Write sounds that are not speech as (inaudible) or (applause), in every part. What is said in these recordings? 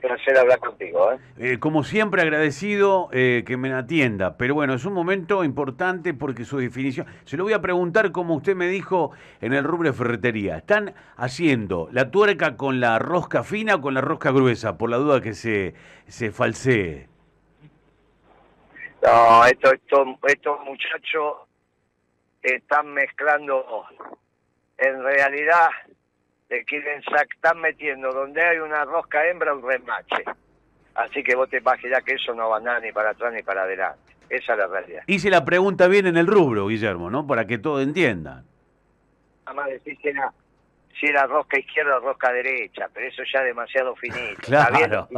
placer hablar contigo. ¿eh? Eh, como siempre agradecido eh, que me atienda, pero bueno, es un momento importante porque su definición, se lo voy a preguntar como usted me dijo en el rubro de ferretería, ¿están haciendo la tuerca con la rosca fina o con la rosca gruesa? Por la duda que se, se falsee. No, estos esto, estos muchachos están mezclando, en realidad le quieren están metiendo donde hay una rosca hembra un remache. Así que vos te imaginas que eso no va nada ni para atrás ni para adelante. Esa es la realidad. Hice la pregunta bien en el rubro, Guillermo, ¿no? Para que todo entiendan. Nada más decir si era, si era rosca izquierda o rosca derecha, pero eso ya demasiado finito. (laughs) Claro.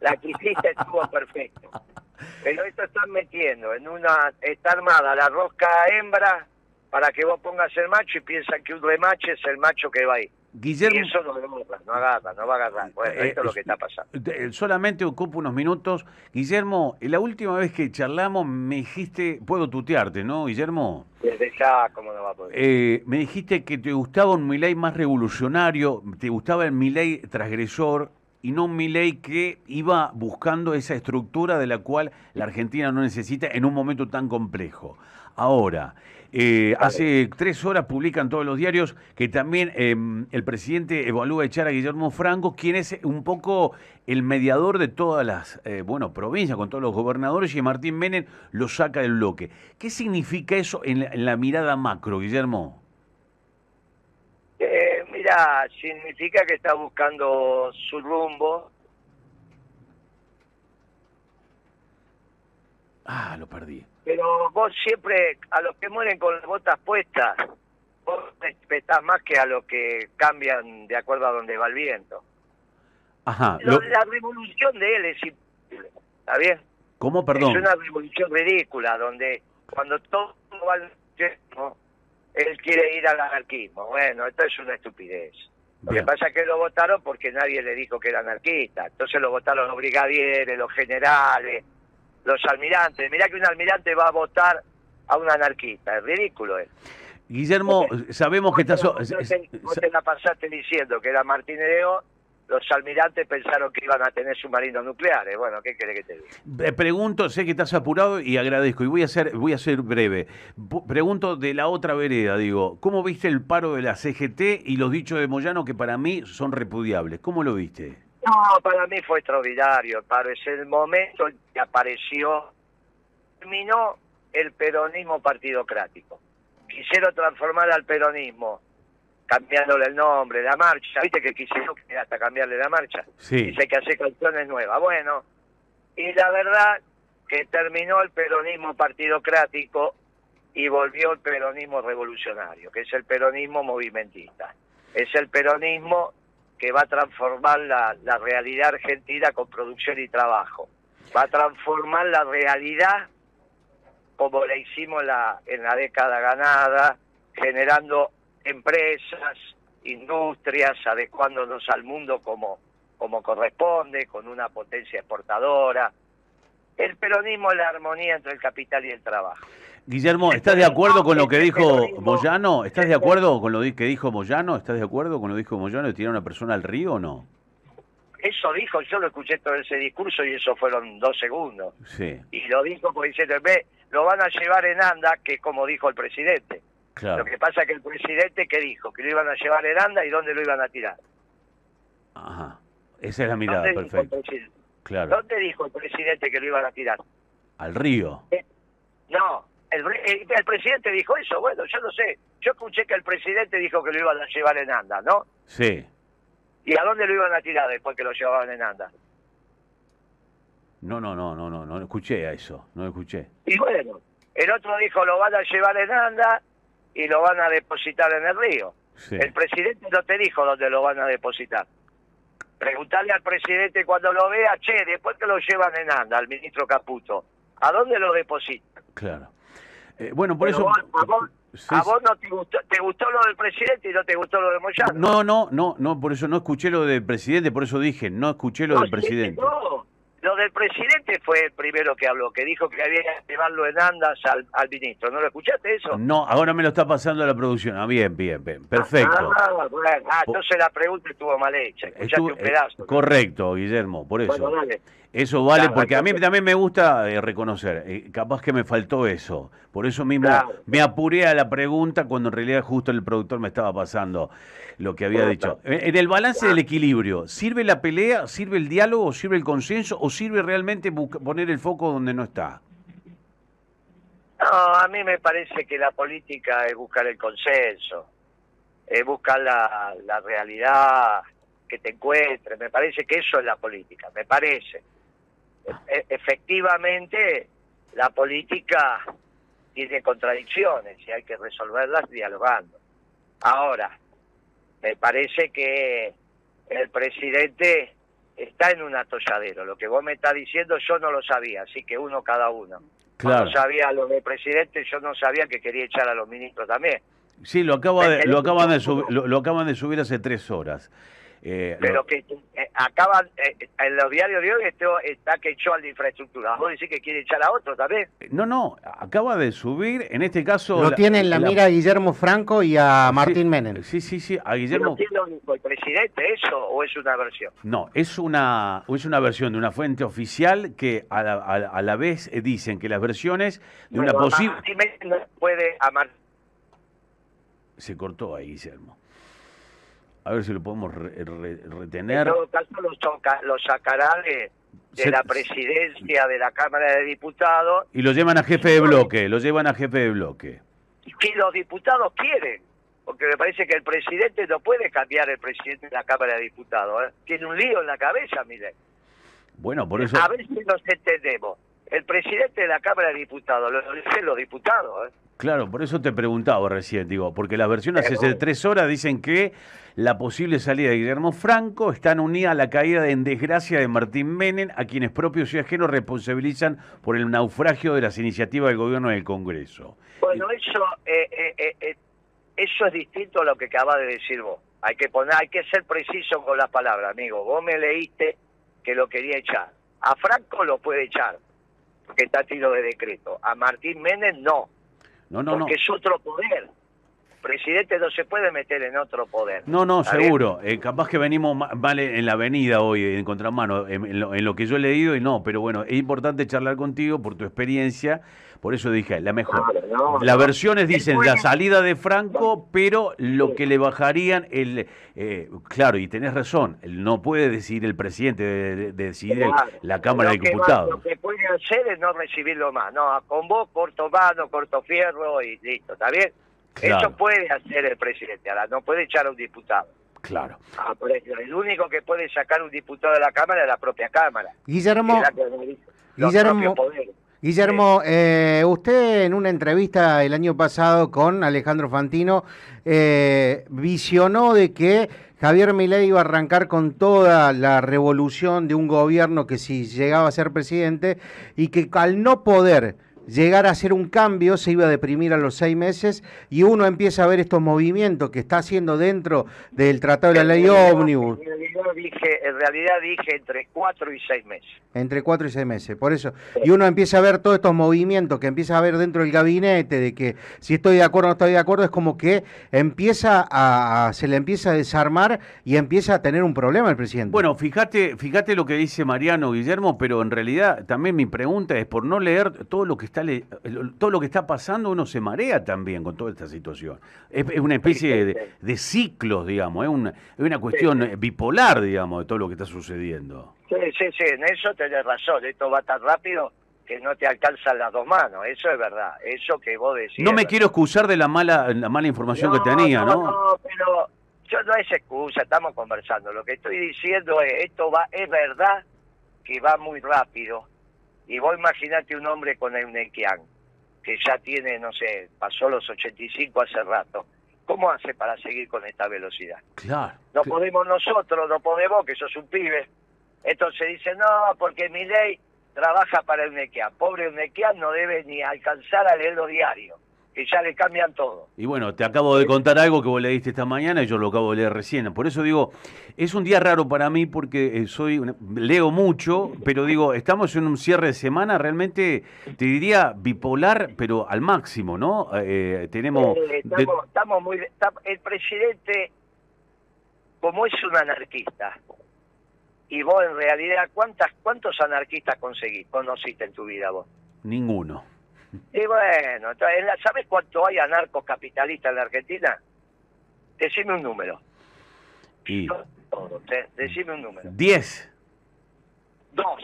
La que hiciste estuvo perfecto. Pero esto están metiendo en una, está armada la rosca hembra para que vos pongas el macho y piensan que un remache es el macho que va ahí. Guillermo, y eso no agarra, no agarra, no va a agarrar. Bueno, Eh, esto es lo que está pasando. eh, solamente ocupo unos minutos. Guillermo, la última vez que charlamos me dijiste, puedo tutearte, ¿no, Guillermo? Desde ya, ¿cómo no va a poder? Eh, me dijiste que te gustaba un Milei más revolucionario, te gustaba el Milei transgresor y no un Milei que iba buscando esa estructura de la cual la Argentina no necesita en un momento tan complejo. Ahora, eh, hace tres horas publican todos los diarios que también eh, el presidente evalúa echar a Guillermo Franco, quien es un poco el mediador de todas las eh, bueno, provincias, con todos los gobernadores, y Martín Menem lo saca del bloque. ¿Qué significa eso en la, en la mirada macro, Guillermo? Significa que está buscando su rumbo. Ah, lo perdí. Pero vos siempre, a los que mueren con las botas puestas, vos respetás más que a los que cambian de acuerdo a donde va el viento. Ajá. Lo- La revolución de él es imposible, ¿está bien? ¿Cómo, perdón? Es una revolución ridícula, donde cuando todo va al él quiere ir al anarquismo. Bueno, esto es una estupidez. Lo Bien. que pasa es que lo votaron porque nadie le dijo que era anarquista. Entonces lo votaron los brigadieres, los generales, los almirantes. Mirá que un almirante va a votar a un anarquista. Es ridículo él. Guillermo, sabemos que estás... Vos te, vos te la pasaste diciendo que era Martín León. Los almirantes pensaron que iban a tener submarinos nucleares. Bueno, ¿qué querés que te diga? Eh, Pregunto, sé que estás apurado y agradezco, y voy a ser, voy a ser breve. Pregunto de la otra vereda, digo, ¿cómo viste el paro de la CGT y los dichos de Moyano que para mí son repudiables? ¿Cómo lo viste? No, para mí fue extraordinario, Paro. Es el momento en que apareció, terminó el peronismo partidocrático. Quisieron transformar al peronismo, cambiándole el nombre, la marcha. ¿Viste que quisieron hasta cambiarle la marcha? Sí. Dice que hace canciones nuevas. Bueno, y la verdad que terminó el peronismo partidocrático y volvió el peronismo revolucionario, que es el peronismo movimentista. Es el peronismo que va a transformar la, la realidad argentina con producción y trabajo. Va a transformar la realidad como la hicimos la, en la década ganada, generando empresas, industrias, adecuándonos al mundo como, como corresponde, con una potencia exportadora. El peronismo es la armonía entre el capital y el trabajo. Guillermo, ¿estás de acuerdo con lo que dijo Moyano? ¿Estás de acuerdo con lo que dijo Moyano? ¿Estás de acuerdo con lo que dijo Moyano de tirar a una persona al río o no? Eso dijo, yo lo escuché todo ese discurso y eso fueron dos segundos. Sí, Y lo dijo porque diciendo, ve, lo van a llevar en anda, que es como dijo el presidente. Claro. Lo que pasa es que el presidente, ¿qué dijo? Que lo iban a llevar en anda y dónde lo iban a tirar. Ajá. Esa es la mirada, ¿Dónde dijo el perfecto. Claro. ¿Dónde dijo el presidente que lo iban a tirar? Al río. No, el, pre- el- el presidente dijo eso, bueno, yo no sé. Yo escuché que el presidente dijo que lo iban a llevar en anda, ¿no? Sí. ¿Y a dónde lo iban a tirar después que lo llevaban en anda? No, no, no, no, no, no escuché a eso, no escuché. Y bueno, el otro dijo lo van a llevar en anda y lo van a depositar en el río. Sí. El presidente no te dijo dónde lo van a depositar. Preguntarle al presidente cuando lo vea, che, después que lo llevan en anda, al ministro Caputo, ¿a dónde lo depositan? Claro. Eh, bueno, por Pero eso... vos- a vos, Sí, a sí. vos no te gustó, te gustó lo del presidente y no te gustó lo de Moyano. No, no, no, no, por eso no escuché lo del presidente, por eso dije, no escuché lo No, del sí, presidente. No, lo del presidente fue el primero que habló, que dijo que había que llevarlo en andas al, al ministro. ¿No lo escuchaste eso? No, ahora me lo está pasando la producción. Ah, bien, bien, bien. Perfecto. Ah, bueno. ah, entonces la pregunta estuvo mal hecha. Escuchaste Estuvo- un pedazo. eh, correcto, Guillermo, por eso. Bueno, dale. Eso vale Claro, porque a mí también me gusta eh, reconocer, eh, capaz que me faltó eso. Por eso mismo Claro. me apuré a la pregunta cuando en realidad justo el productor me estaba pasando lo que había dicho. En el balance del equilibrio, ¿sirve la pelea, sirve el diálogo, sirve el consenso o sirve realmente poner el foco donde no está? No, a mí me parece que la política es buscar el consenso, es buscar la, la realidad que te encuentres. Me parece que eso es la política, me parece. E- efectivamente, la política tiene contradicciones y hay que resolverlas dialogando. Ahora, me parece que el presidente está en un atolladero. Lo que vos me estás diciendo yo no lo sabía, así que uno cada uno. Claro. No sabía lo del presidente, yo no sabía que quería echar a los ministros también. Sí, lo, acaba de- lo, acaban de subir, lo, lo acaban de subir hace tres horas. Eh, Pero lo- que eh, acaban, eh, en los diarios de hoy esto está que echó al de infraestructura. ¿Vos decís que quiere echar a otro también? no, no, acaba de subir, en este caso... Lo tiene en la mira a Guillermo Franco y a Martín Sí, Menem. Sí, sí, sí, a ¿Pero Guillermo... quién lo dijo, el presidente eso o es una versión? No, es una, es una versión de una fuente oficial que a la, a la- a la vez eh, dicen que las versiones de una Pero a posible... Martín Menem no puede a Mar- Se cortó ahí, Guillermo. A ver si lo podemos re- re- En retener. todo caso lo, lo sacará de, de Se- la presidencia de la Cámara de Diputados Y lo llevan a jefe de bloque, lo llevan a jefe de bloque. que los diputados quieren. Porque me parece que el presidente no puede cambiar el presidente de la Cámara de Diputados. ¿eh? Tiene un lío en la cabeza, mire. Bueno, por eso... A ver si nos entendemos. El presidente de la Cámara de Diputados lo dicen los diputados. ¿eh? Claro, por eso te preguntaba recién, digo, porque las versiones Eh, hace bueno. tres horas dicen que la posible salida de Guillermo Franco están unida a la caída en desgracia de Martín Menem, a quienes propios y ajenos responsabilizan por el naufragio de las iniciativas del gobierno del Congreso. Bueno, eso, eh, eh, eh, eso es distinto a lo que acabas de decir vos. Hay que poner, hay que ser preciso con las palabras, amigo. Vos me leíste que lo quería echar. A Franco lo puede echar, porque está tiro de decreto. A Martín Menem no, No, no, no. porque es otro poder. Presidente no se puede meter en otro poder. No, no, seguro. Eh, capaz que venimos ma- mal en la avenida hoy, en contramano, en, en lo, en lo que yo he leído y no, pero bueno, es importante charlar contigo por tu experiencia, por eso dije, la mejor. Claro, no, Las no. versiones dicen la salida de Franco, pero lo que le bajarían, el eh, claro, y tenés razón, no puede decidir el presidente, de, de- de decidir el- la Cámara de Diputados. lo que puede hacer es no recibirlo más. No, con vos corto mano, corto fierro y listo, ¿está bien? Claro. Eso puede hacer el presidente, ahora no puede echar a un diputado. Claro. Ah, El único que puede sacar un diputado de la Cámara es la propia Cámara. Guillermo, Guillermo-. Guillermo, eh, usted en una entrevista el año pasado con Alejandro Fantino eh, visionó de que Javier Milei iba a arrancar con toda la revolución de un gobierno que si llegaba a ser presidente y que al no poder llegar a hacer un cambio se iba a deprimir a los seis meses y uno empieza a ver estos movimientos que está haciendo dentro del Tratado de la Ley En realidad- Ómnibus En realidad dije, en realidad dije entre cuatro y seis meses. Entre cuatro y seis meses, por eso. Y uno empieza a ver todos estos movimientos que empieza a ver dentro del gabinete, de que si estoy de acuerdo o no estoy de acuerdo, es como que empieza a, a- se le empieza a desarmar y empieza a tener un problema el presidente. Bueno, fíjate, fíjate lo que dice Mariano Guillermo, pero en realidad también mi pregunta es por no leer todo lo que está le- todo lo que está pasando, uno se marea también con toda esta situación. Es, es una especie de, de ciclos, digamos, es una, es una cuestión bipolar, digamos, de todo lo que está sucediendo. Sí, sí, sí, en eso tenés razón. Esto va tan rápido que no te alcanzan las dos manos. Eso es verdad. Eso que vos decís. No me quiero excusar de la mala, la mala información que tenía, ¿no? No, pero yo no es excusa, estamos conversando. Lo que estoy diciendo es, esto va, es verdad que va muy rápido. Y vos imaginate un hombre con el Nequian, que ya tiene, no sé, pasó los 85 hace rato. ¿Cómo hace para seguir con esta velocidad? Claro. No que- podemos nosotros, no podemos, que sos un pibe. Entonces dice, no, porque mi ley trabaja para el Nequian. Pobre Nequian no debe ni alcanzar a leer los diarios, que ya le cambian todo. Y bueno, te acabo de contar algo que vos leíste esta mañana y yo lo acabo de leer recién. Por eso digo, es un día raro para mí porque eh, soy leo mucho, pero digo, estamos en un cierre de semana realmente, te diría, bipolar, pero al máximo, ¿no? Eh, tenemos... Eh, estamos, estamos muy... el presidente, como es un anarquista, y vos en realidad, ¿cuántas, ¿cuántos anarquistas conseguís, conociste en tu vida vos? Ninguno. Y bueno, ¿sabes cuánto hay anarcocapitalistas en la Argentina? Decime un número. Y... decime un número. Diez. Dos.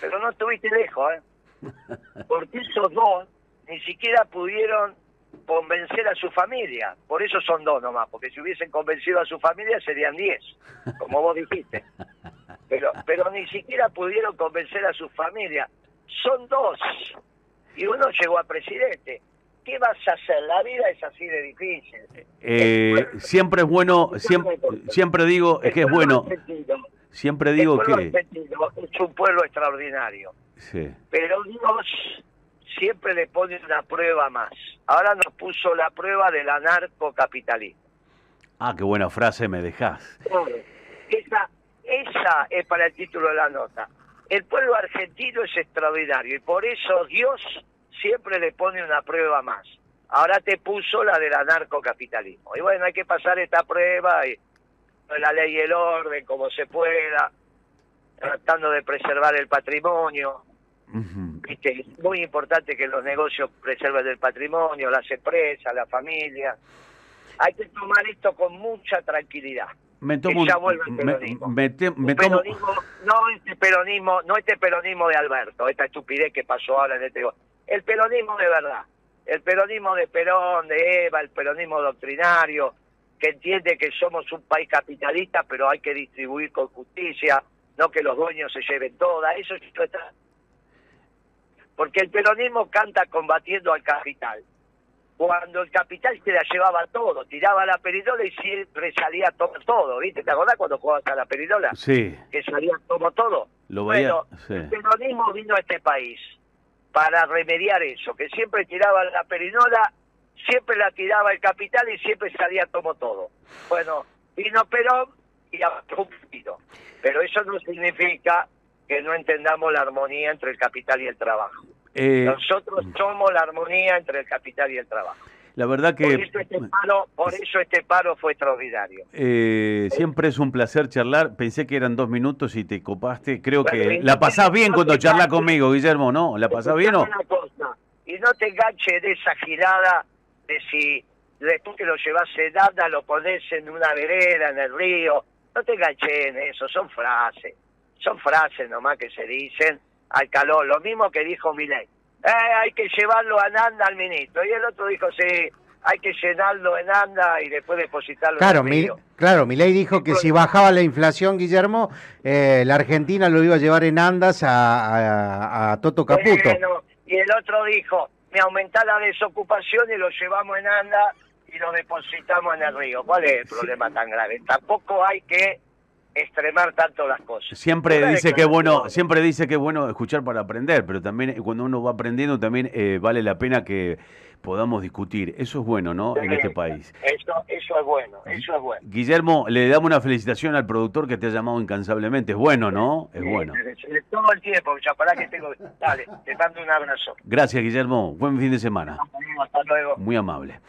Pero no estuviste lejos, ¿eh? Porque esos dos ni siquiera pudieron convencer a su familia. Por eso son dos nomás, porque si hubiesen convencido a su familia serían diez, como vos dijiste. Pero, pero ni siquiera pudieron convencer a su familia. Son dos y uno llegó a presidente. ¿Qué vas a hacer? La vida es así de difícil. Eh, siempre es bueno, siempre, siempre digo es que es bueno. Siempre digo que es un pueblo extraordinario. Sí. Pero Dios siempre le pone una prueba más. Ahora nos puso la prueba del anarcocapitalismo. Ah, qué buena frase me dejas. Esa, esa es para el título de la nota. El pueblo argentino es extraordinario y por eso Dios siempre le pone una prueba más. Ahora te puso la del anarcocapitalismo. Y bueno, hay que pasar esta prueba y la ley y el orden como se pueda, tratando de preservar el patrimonio. Es muy importante que los negocios preserven el patrimonio, las empresas, la familia. Hay que tomar esto con mucha tranquilidad me tomo ya vuelve el peronismo. no este peronismo, no este peronismo de Alberto, esta estupidez que pasó ahora en este el peronismo de verdad, el peronismo de Perón, de Eva, el peronismo doctrinario, que entiende que somos un país capitalista, pero hay que distribuir con justicia, no que los dueños se lleven toda, eso está. Porque el peronismo canta combatiendo al capital cuando el capital se la llevaba todo, tiraba la peridola y siempre salía todo, todo ¿viste? ¿Te acordás cuando jugabas a la peridola? Sí. Que salía como todo. Lo bueno, el peronismo vino a este país para remediar eso, que siempre tiraba la peridola, siempre la tiraba el capital y siempre salía como todo. Bueno, vino Perón y ha cumplido. Pero eso no significa que no entendamos la armonía entre el capital y el trabajo. Eh, Nosotros somos la armonía entre el capital y el trabajo. La verdad que... Por eso este paro, por eso este paro fue extraordinario. Eh, siempre es un placer charlar. Pensé que eran dos minutos y te copaste. Creo que la pasás bien cuando charlas conmigo, Guillermo, ¿no? ¿La pasás bien o...? y no te enganches de esa girada de si después que lo llevas en anda lo pones en una vereda, en el río. No te enganches en eso, son frases. Son frases nomás que se dicen al calor, lo mismo que dijo Milei. Eh, hay que llevarlo a Nanda al ministro. Y el otro dijo, sí, hay que llenarlo en Anda y después depositarlo claro, en el Claro, Milei dijo que si bajaba la inflación, Guillermo, eh, la Argentina lo iba a llevar en Andas a, Toto Caputo. y el otro dijo, me aumenta la desocupación y lo llevamos en Anda y lo depositamos en el río. ¿Cuál es el problema tan grave? Tampoco hay que extremar tanto las cosas. Siempre dice que bueno, siempre dice que es bueno escuchar para aprender, pero también eh, cuando uno va aprendiendo también eh, vale la pena que podamos discutir. Eso es bueno, ¿no? en este país. Eso, eso es bueno, eso es bueno. Guillermo, le damos una felicitación al productor que te ha llamado incansablemente. Es bueno, ¿no? Es bueno. Todo el tiempo, ya para que tengo. Dale, te mando un abrazo. Gracias, Guillermo. Buen fin de semana. Hasta luego. Muy amable.